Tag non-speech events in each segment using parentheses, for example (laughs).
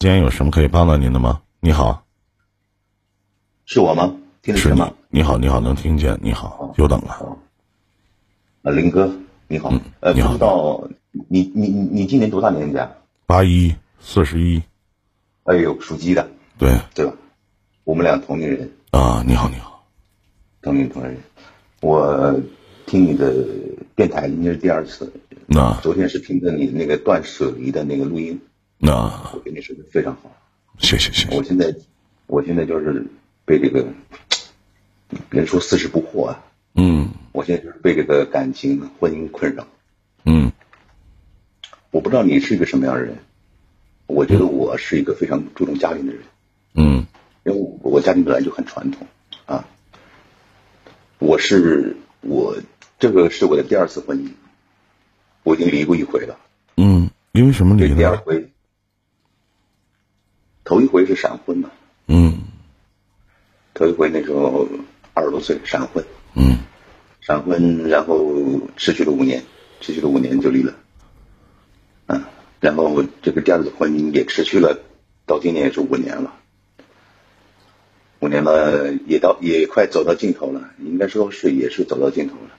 今天有什么可以帮到您的吗？你好，是我吗？听得见吗？。你好，你好，能听见？你好，久等了。呃，林哥，你好。呃，你好不知道你你你你今年多大年纪啊？八一四十一，哎呦，属鸡的，对对吧？我们俩同龄人，啊，你好，你好。同龄同龄人。我听你的电台应该是第二次，那昨天是听的你那个断舍离的那个录音，那我觉得你说的非常好。谢谢谢谢。我现在我现在就是被这个人说四十不惑啊，嗯。我现在就是被这个感情婚姻困扰。嗯。我不知道你是一个什么样的人，我觉得我是一个非常注重家庭的人，嗯。因为我我家庭本来就很传统。啊。我是我这个是我的第二次婚姻，我已经离过一回了，嗯，因为什么离第二回，头一回是闪婚嘛，嗯。头一回那时候二十多岁闪婚，嗯。闪婚，然后持续了五年，持续了五年就离了，嗯，然后这个第二次婚姻也持续了，到今年也是五年了，五年了，也到也快走到尽头了，应该说是也是走到尽头了。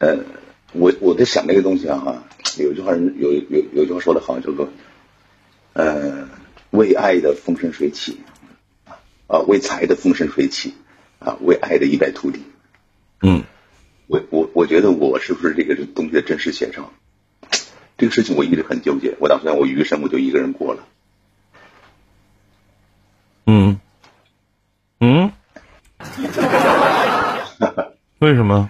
呃，我我在想这个东西啊，有句话人有有有句话说的好，叫做，呃，为爱的风生水起，啊，为财的风生水起，啊，为爱的一败涂地。嗯我我我觉得我是不是这个东西的真实写照？这个事情我一直很纠结。我打算我余生我就一个人过了。嗯嗯，(laughs) 为什么？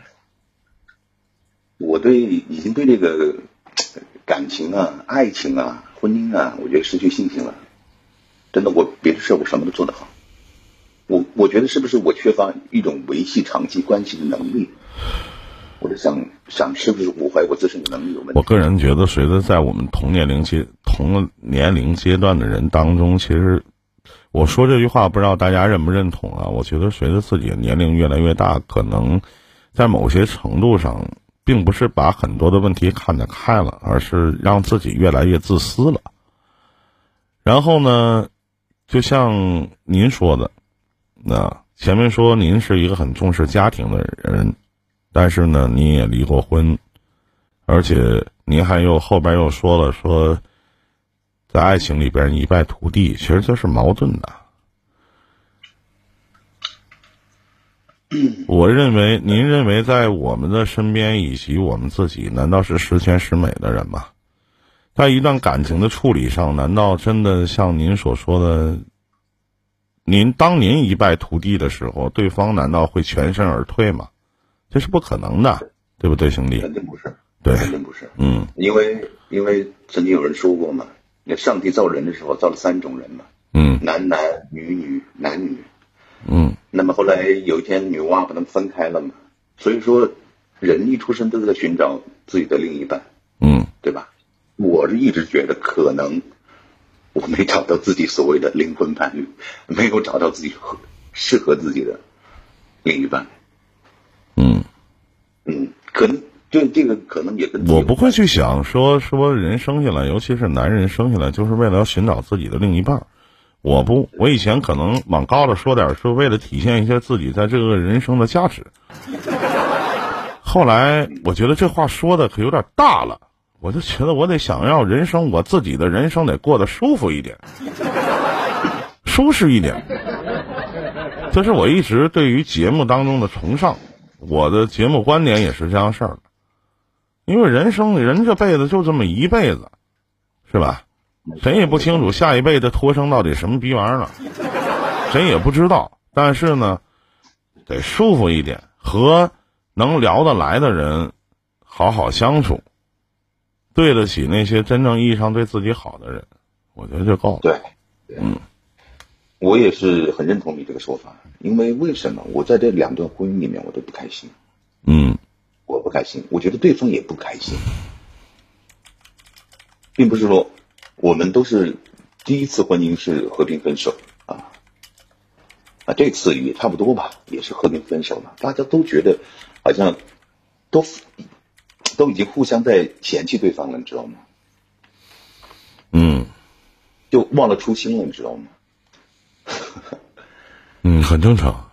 我对已经对这个呃感情啊、爱情啊、婚姻啊，我觉得失去信心了。真的，我别的事我什么都做得好。我我觉得是不是我缺乏一种维系长期关系的能力？我就想想是不是我怀疑我自身的能力有问题？我个人觉得，随着在我们同年龄阶同年龄阶段的人当中，其实我说这句话，不知道大家认不认同啊？我觉得随着自己的年龄越来越大，可能在某些程度上，并不是把很多的问题看得开了，而是让自己越来越自私了。然后呢，就像您说的，那前面说您是一个很重视家庭的人，但是呢，您也离过婚，而且您还又后边又说了说，在爱情里边一败涂地，其实这是矛盾的。我认为，您认为在我们的身边以及我们自己，难道是十全十美的人吗？在一段感情的处理上，难道真的像您所说的，您当您一败涂地的时候，对方难道会全身而退吗？这是不可能的，对不对，兄弟？肯定不是，对，肯定不是。嗯因为因为曾经有人说过嘛，那上帝造人的时候造了三种人嘛，嗯男男女女男女。嗯那么后来有一天女娲把他们分开了嘛，所以说人一出生都在寻找自己的另一半，嗯对吧？我是一直觉得可能我没找到自己所谓的灵魂伴侣，没有找到自己合适合自己的另一半。嗯，嗯，可能就这个可能也跟我不会去想说说人生下来，尤其是男人生下来就是为了要寻找自己的另一半儿。我不，我以前可能往高了说点，是为了体现一下自己在这个人生的价值。后来我觉得这话说的可有点大了，我就觉得我得想要人生，我自己的人生得过得舒服一点，舒适一点。这是我一直对于节目当中的崇尚，我的节目观点也是这样事儿的。因为人生人这辈子就这么一辈子，是吧？谁也不清楚下一辈子托生到底什么逼玩意儿了，谁也不知道。但是呢，得舒服一点，和能聊得来的人好好相处，对得起那些真正意义上对自己好的人，我觉得就够了。对，嗯，我也是很认同你这个说法，因为为什么我在这两段婚姻里面我都不开心，嗯我不开心，我觉得对方也不开心，并不是说我们都是第一次婚姻是和平分手啊，啊，这次也差不多吧，也是和平分手了，大家都觉得好像都都已经互相在嫌弃对方了，你知道吗？嗯就忘了初心了，你知道吗？(laughs) 嗯，很正常。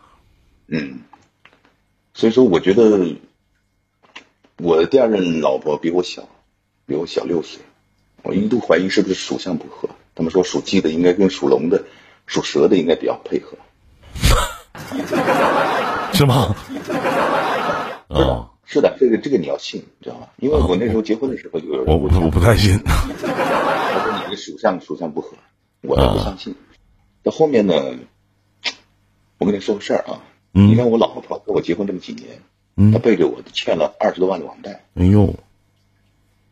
嗯，所以说我觉得我的第二任老婆比我小，比我小六岁，我一度怀疑是不是属相不合。他们说属鸡的应该跟属龙的、属蛇的应该比较配合。(laughs) 是吗？哦，是的，这个这个你要信，你知道吗？因为我那时候结婚的时候，有人我我不太信。他说你这个属相属相不合，我倒不相信。到后面呢，我跟你说个事儿啊，你看我老婆跟我结婚这么几年，她背着我欠了二十多万的网贷。哎呦，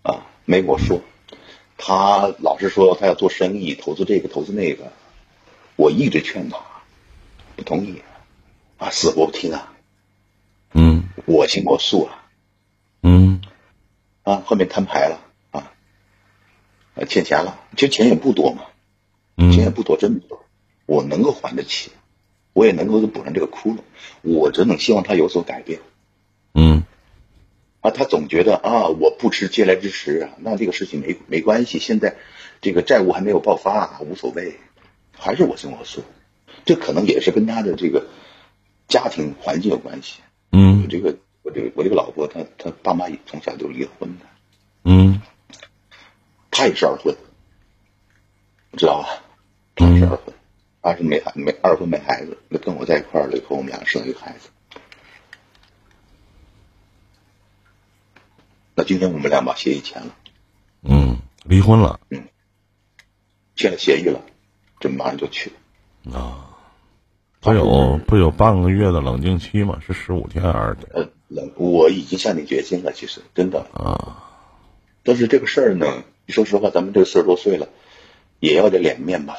啊，没跟我说，她老是说他要做生意，投资这个投资那个，我一直劝他，不同意。啊，死活不听啊！嗯，我行我素啊！嗯，啊，后面摊牌了啊，欠钱了，其实钱也不多嘛，钱也不多，真不多，我能够还得起，我也能够补上这个窟窿，我只能希望他有所改变。嗯，啊，他总觉得啊，我不吃嗟来之食啊，那这个事情没没关系，现在这个债务还没有爆发，啊无所谓，还是我行我素，这可能也是跟他的这个。家庭环境有关系，嗯，我这个我这个我这个老婆，她她爸妈也从小就离婚的，嗯，她也是二婚，知道吧？她是二婚，她是没孩没二婚没孩子，那跟我在一块儿了以后，我们俩生了一个孩子。那今天我们俩把协议签了，嗯，离婚了，嗯，签了协议了，这马上就去啊。不有不有半个月的冷静期吗？是十五天还是？呃，冷，我已经下定决心了，其实真的啊。但是这个事儿呢，你说实话，咱们这个四十多岁了，也要点脸面吧，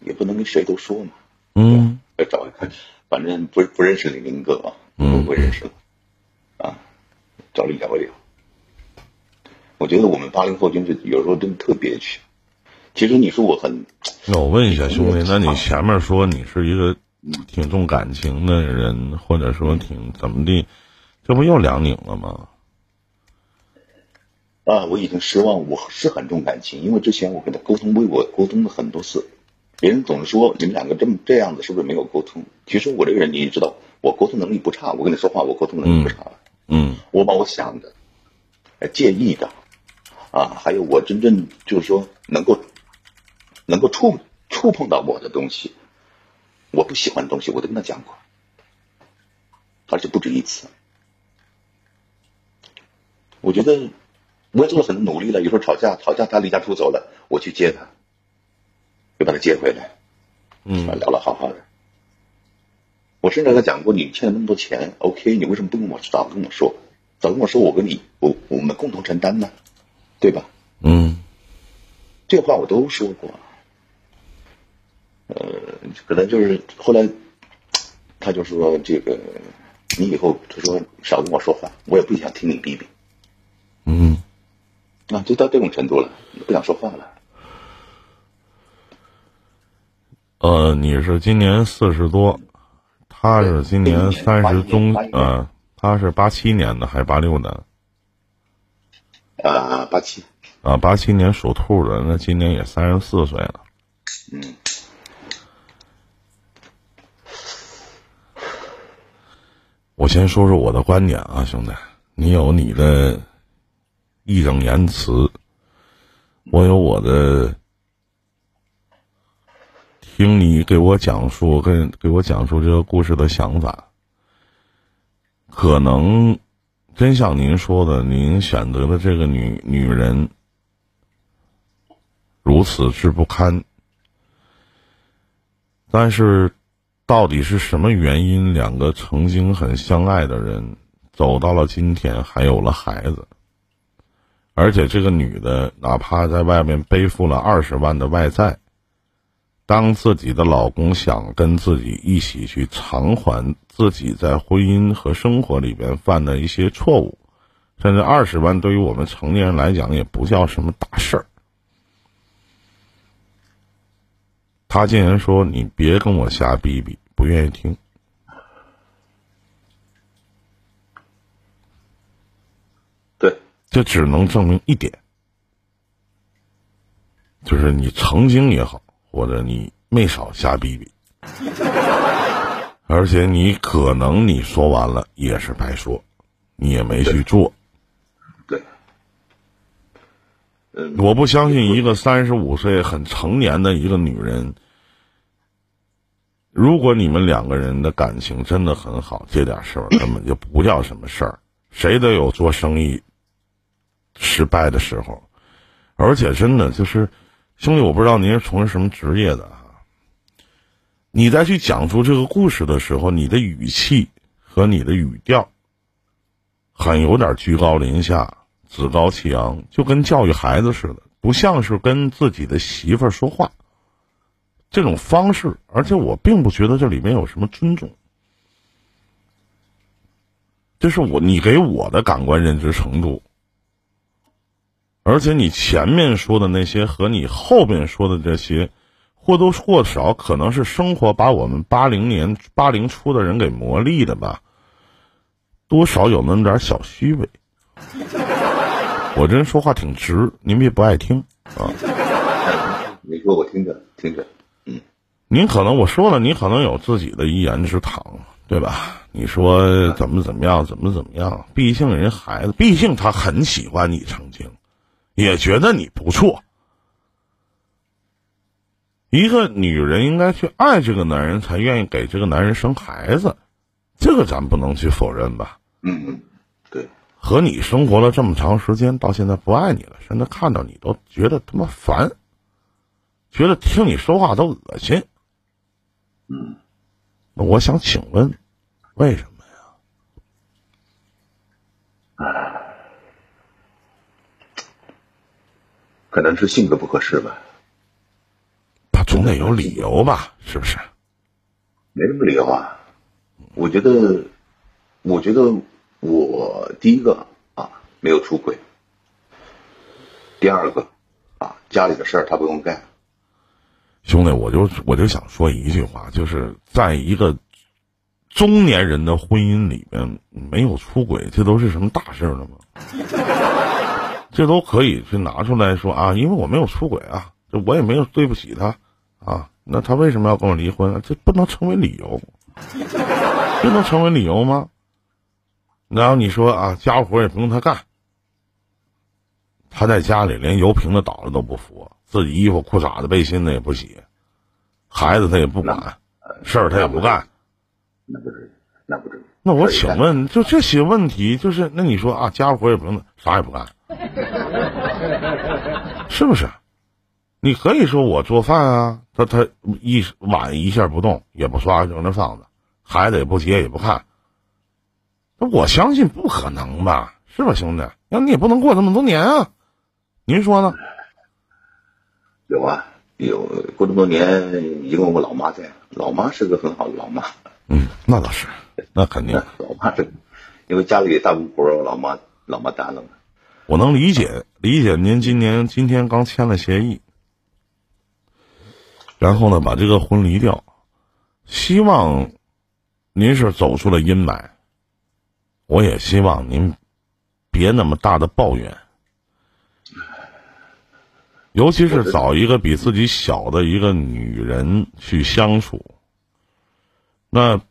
也不能跟谁都说嘛。嗯。要找一个，反正不不认识李林哥啊，不会认识了啊，找你聊一聊。我觉得我们八零后就是有时候真的特憋屈。其实你说我很，那我问一下兄弟，那你前面说你是一个。挺重感情的人，或者说挺怎么的，这不又两拧了吗？啊，我已经失望，我是很重感情，因为之前我跟他沟通，为我沟通了很多次，别人总是说你们两个这么这样子，是不是没有沟通？其实我这个人你也知道，我沟通能力不差，我跟你说话，我沟通能力不差。嗯，我把我想的、介意的，啊，还有我真正就是说能够能够触触碰到我的东西。我不喜欢的东西，我都跟他讲过，而且不止一次。我觉得我也做了很多努力了。有时候吵架，吵架他离家出走了，我去接他，又把他接回来，嗯，聊了好好的。我甚至跟他讲过，你欠了那么多钱，OK，你为什么不跟我早跟我说？早跟我说，我跟你，我我们共同承担呢，对吧？嗯，这话我都说过。呃，可能就是后来，他就说这个，你以后他说少跟我说话，我也不想听你逼逼。嗯，啊，就到这种程度了，不想说话了。呃，你是今年四十多，他是今年三十中，呃，他是八七年的还是八六的？啊，八七。啊，八七年属兔的，那今年也三十四岁了。嗯。我先说说我的观点啊，兄弟，你有你的义正言辞，我有我的，听你给我讲述，跟给我讲述这个故事的想法，可能真像您说的，您选择的这个女女人如此之不堪，但是。到底是什么原因？两个曾经很相爱的人，走到了今天，还有了孩子。而且这个女的，哪怕在外面背负了二十万的外债，当自己的老公想跟自己一起去偿还自己在婚姻和生活里边犯的一些错误，甚至二十万对于我们成年人来讲也不叫什么大事儿。他竟然说：“你别跟我瞎逼逼，不愿意听。”对，这只能证明一点，就是你曾经也好，或者你没少瞎逼逼，而且你可能你说完了也是白说，你也没去做。对，嗯，我不相信一个三十五岁很成年的一个女人，如果你们两个人的感情真的很好，这点事儿根本就不叫什么事儿。谁都有做生意失败的时候，而且真的就是，兄弟，我不知道您是从事什么职业的啊。你在去讲述这个故事的时候，你的语气和你的语调，很有点居高临下、趾高气扬，就跟教育孩子似的，不像是跟自己的媳妇儿说话。这种方式，而且我并不觉得这里面有什么尊重。这是我你给我的感官认知程度，而且你前面说的那些和你后面说的这些，或多或少可能是生活把我们八零年八零初的人给磨砺的吧，多少有那么点小虚伪。(laughs) 我这人说话挺直，您别不爱听啊。你说我听着听着，嗯您可能我说了，你可能有自己的一言之堂，对吧？你说怎么怎么样，怎么怎么样？毕竟人孩子，毕竟他很喜欢你，曾经也觉得你不错。一个女人应该去爱这个男人，才愿意给这个男人生孩子，这个咱不能去否认吧？嗯嗯，对，和你生活了这么长时间，到现在不爱你了，甚至看到你都觉得他妈烦，觉得听你说话都恶心。嗯，那我想请问，为什么可能是性格不合适吧，他总得有理由吧？是不是？没什么理由啊。我觉得，我觉得我第一个啊没有出轨，第二个啊家里的事儿他不用干，兄弟，我就我就想说一句话，就是在一个中年人的婚姻里面，没有出轨，这都是什么大事了吗？这都可以去拿出来说啊，因为我没有出轨啊，这我也没有对不起他啊，那他为什么要跟我离婚啊？这不能成为理由，(laughs) 这能成为理由吗？然后你说啊，家务活也不用他干，他在家里连油瓶子倒了都不扶，自己衣服、裤衩子、背心子也不洗，孩子他也不管，事儿他也不干。那不是，那不是。那我请问，就这些问题，就是那你说啊，家务活也不用，啥也不干，(laughs) 是不是？你可以说我做饭啊，他他一碗一下不动，也不刷，扔那放着，孩子也不接也不看。那我相信不可能吧？是吧，兄弟？那你也不能过这么多年啊。您说呢？有啊，有过这么多年，因为我老妈在，老妈是个很好的老妈。嗯，那倒是，那肯定。(laughs) 老妈是，因为家里大部分活儿老妈老妈担了嘛。我能理解，理解您今年今天刚签了协议，然后呢把这个婚离掉，希望您是走出了阴霾。我也希望您别那么大的抱怨，尤其是找一个比自己小的一个女人去相处。那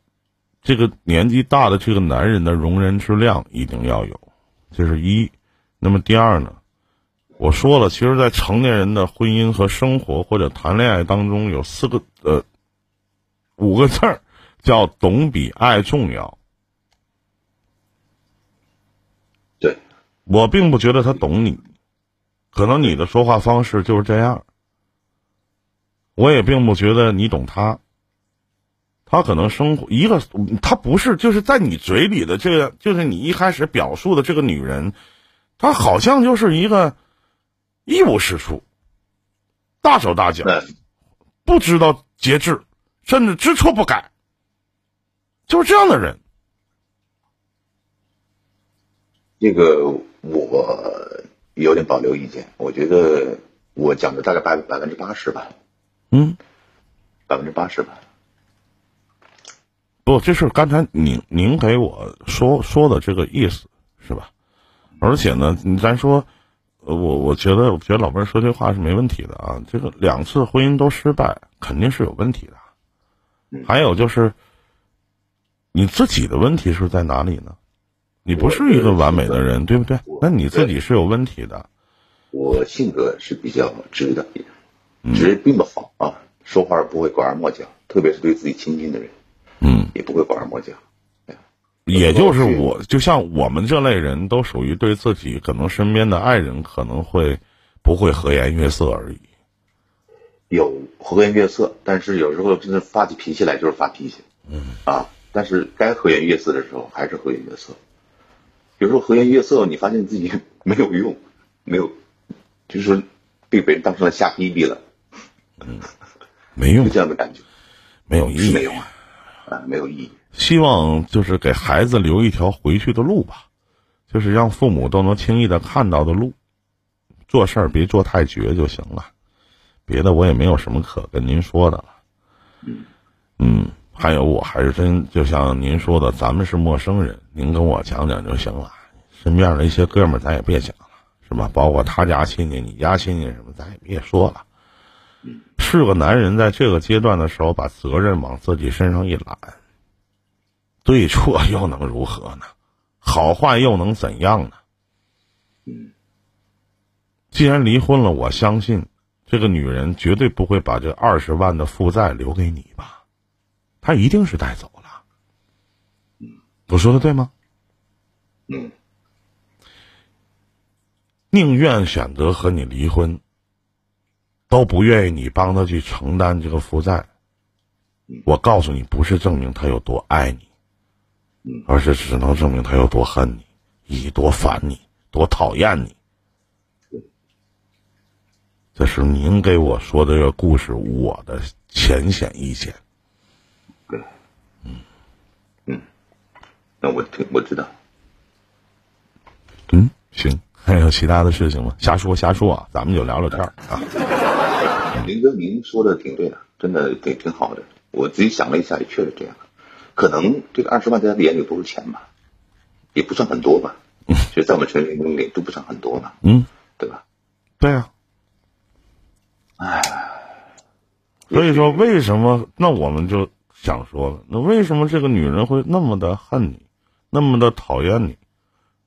这个年纪大的这个男人的容人之量一定要有，这是一。那么第二呢？我说了，其实，在成年人的婚姻和生活或者谈恋爱当中，有四个呃五个字儿，叫“懂比爱重要”。对，我并不觉得他懂你，可能你的说话方式就是这样。我也并不觉得你懂他。他可能生活一个，他不是就是在你嘴里的这个，就是你一开始表述的这个女人，她好像就是一个一无是处、大手大脚，不知道节制，甚至知错不改，就是这样的人。这个我有点保留意见，我觉得我讲的大概百百分之八十吧，嗯，百分之八十吧。不，这是刚才您您给我说说的这个意思是吧？而且呢，咱说我我觉得，我觉得老妹儿说这话是没问题的啊。这个两次婚姻都失败，肯定是有问题的。还有就是，你自己的问题是在哪里呢？你不是一个完美的人，对不对？那你自己是有问题的。我性格是比较直的，直并不好啊，说话不会拐弯抹角，特别是对自己亲近的人，嗯，也不会拐弯抹角。也就是我，就像我们这类人都属于对自己可能身边的爱人可能会不会和颜悦色而已。有和颜悦色，但是有时候真的发起脾气来就是发脾气。嗯啊，但是该和颜悦色的时候还是和颜悦色。有时候和颜悦色，你发现自己 (laughs) 没有用，没有，就是说被别人当成了瞎逼逼了。嗯，没用，(laughs) 这样的感觉，没有意义，没用啊，啊，没有意义。希望就是给孩子留一条回去的路吧，就是让父母都能轻易的看到的路，做事儿别做太绝就行了，别的我也没有什么可跟您说的了。嗯，还有我还是真就像您说的，咱们是陌生人，您跟我讲讲就行了。身边的一些哥们儿咱也别讲了，是吧？包括他家亲戚、你家亲戚什么，咱也别说了。是个男人在这个阶段的时候，把责任往自己身上一揽。对错 (laughs) 又能如何呢？好坏又能怎样呢？嗯，既然离婚了，我相信这个女人绝对不会把这二十万的负债留给你吧？她一定是带走了。嗯，我说的对吗？嗯，宁愿选择和你离婚，都不愿意你帮她去承担这个负债。我告诉你，不是证明他有多爱你。而是只能证明他有多恨你，以多烦你，多讨厌你。这是您给我说的这个故事，我的浅显意见。对，嗯，嗯，那我听我知道。嗯，行，还有其他的事情吗？瞎说瞎说啊，咱们就聊聊天儿啊。(laughs) 林哥，您说的挺对的，真的挺挺好的。我自己想了一下，也确实这样。可能这个二十万在他的眼里不是钱吧，也不算很多吧，其实在我们城里面都不算很多嘛，嗯，对吧？对啊，哎，所以说为什么？那我们就想说了，那为什么这个女人会那么的恨你，那么的讨厌你，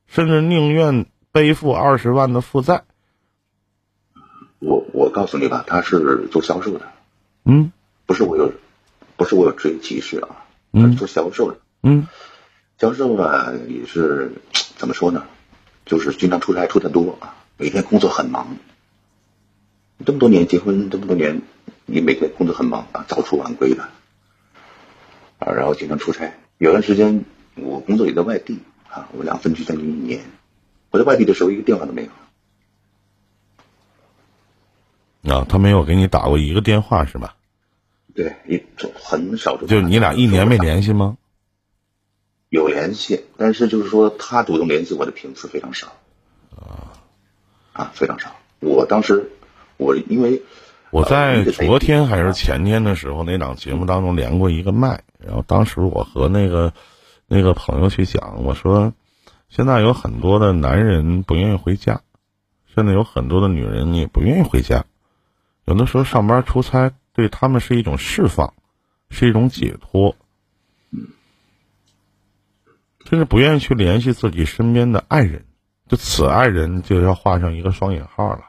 甚至宁愿背负二十万的负债？我我告诉你吧，他是做销售的，嗯，不是我有，不是我有职业歧视啊。嗯，做销售的，嗯，销售呢也是怎么说呢？就是经常出差出的多啊，每天工作很忙。这么多年结婚这么多年，你每天工作很忙啊，早出晚归的啊，然后经常出差。有段时间我工作也在外地啊，我俩分居将近一年。我在外地的时候一个电话都没有。啊，他没有给你打过一个电话是吧？对，一很少就你俩一年没联系吗？有联系，但是就是说他主动联系我的频次非常少，啊啊非常少。我当时我因为我在昨天还是前天的时候那档节目当中连过一个麦，然后当时我和那个那个朋友去讲，我说现在有很多的男人不愿意回家，现在有很多的女人也不愿意回家，有的时候上班出差。对他们是一种释放，是一种解脱，甚至不愿意去联系自己身边的爱人，就此爱人就要画上一个双引号了，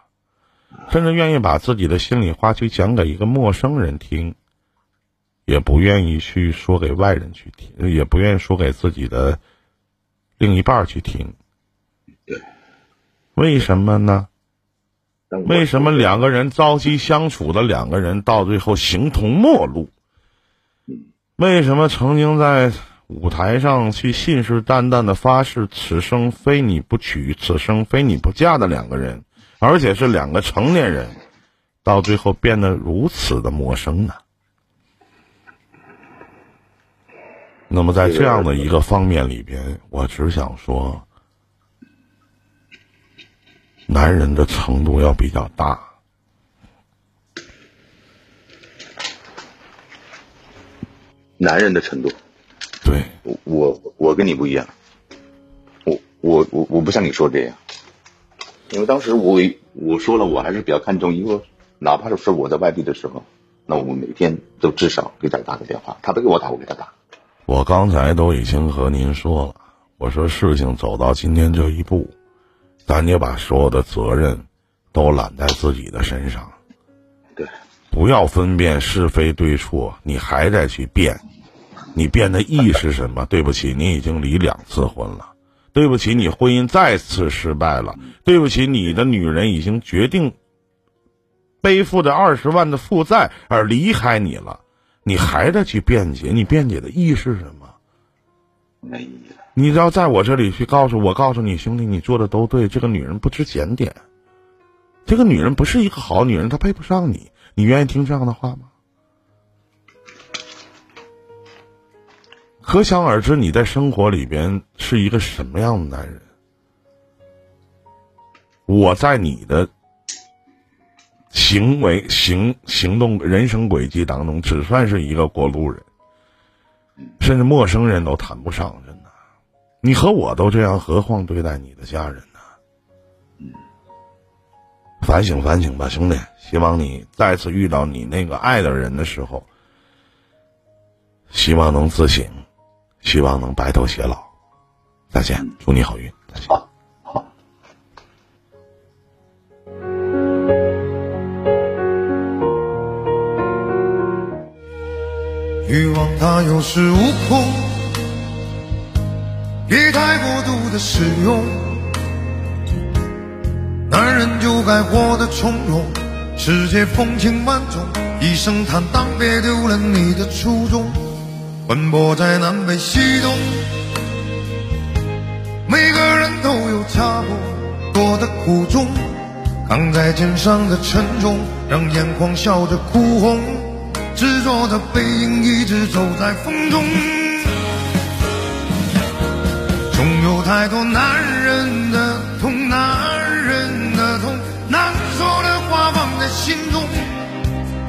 甚至愿意把自己的心里话去讲给一个陌生人听，也不愿意去说给外人去听，也不愿意说给自己的另一半去听。对，为什么呢？为什么两个人朝夕相处的两个人到最后形同陌路？为什么曾经在舞台上去信誓旦旦的发誓此生非你不娶，此生非你不嫁的两个人，而且是两个成年人，到最后变得如此的陌生呢？那么在这样的一个方面里边，我只想说。男人的程度要比较大，男人的程度，对，我我跟你不一样，我我我我不像你说这样，因为当时我我说了，我还是比较看重，因为哪怕是我在外地的时候，那我每天都至少给他打个电话，他不给我打，我给他打。我刚才都已经和您说了，我说事情走到今天这一步，咱就把所有的责任都揽在自己的身上。对，不要分辨是非对错，你还在去辩，你辩的意是什么？(laughs) 对不起，你已经离两次婚了。对不起，你婚姻再次失败了。对不起，你的女人已经决定背负着二十万的负债而离开你了，你还在去辩解？你辩解的意义是什么？没意义了。你要在我这里去告诉我，告诉你兄弟，你做的都对。这个女人不知检点，这个女人不是一个好女人，她配不上你。你愿意听这样的话吗？可想而知，你在生活里边是一个什么样的男人。我在你的行为、行行动、人生轨迹当中，只算是一个过路人，甚至陌生人都谈不上。真的，你和我都这样，何况对待你的家人呢？反省反省吧，兄弟！希望你再次遇到你那个爱的人的时候，希望能自省。希望能白头偕老，再见，祝你好运，再见。它有恃无恐，别太过度的使用。男人就该活得从容，世界风情万种，一生坦荡，别丢了你的初衷。奔波在南北西东，每个人都有差不多的苦衷，扛在肩上的沉重，让眼眶笑着哭红，执着的背影一直走在风中。总有太多男人的痛，男人的痛，难说的话放在心中，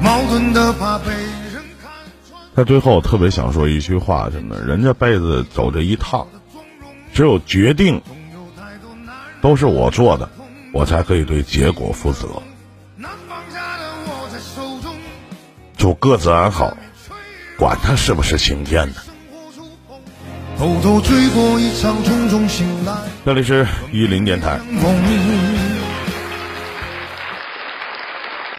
矛盾的怕被人看穿。在最后，特别想说一句话，真的，人这辈子走这一趟，只有决定都是我做的，我才可以对结果负责。祝各自安好，管他是不是晴天呢。偷偷追过一场醒来。这里是一零电台。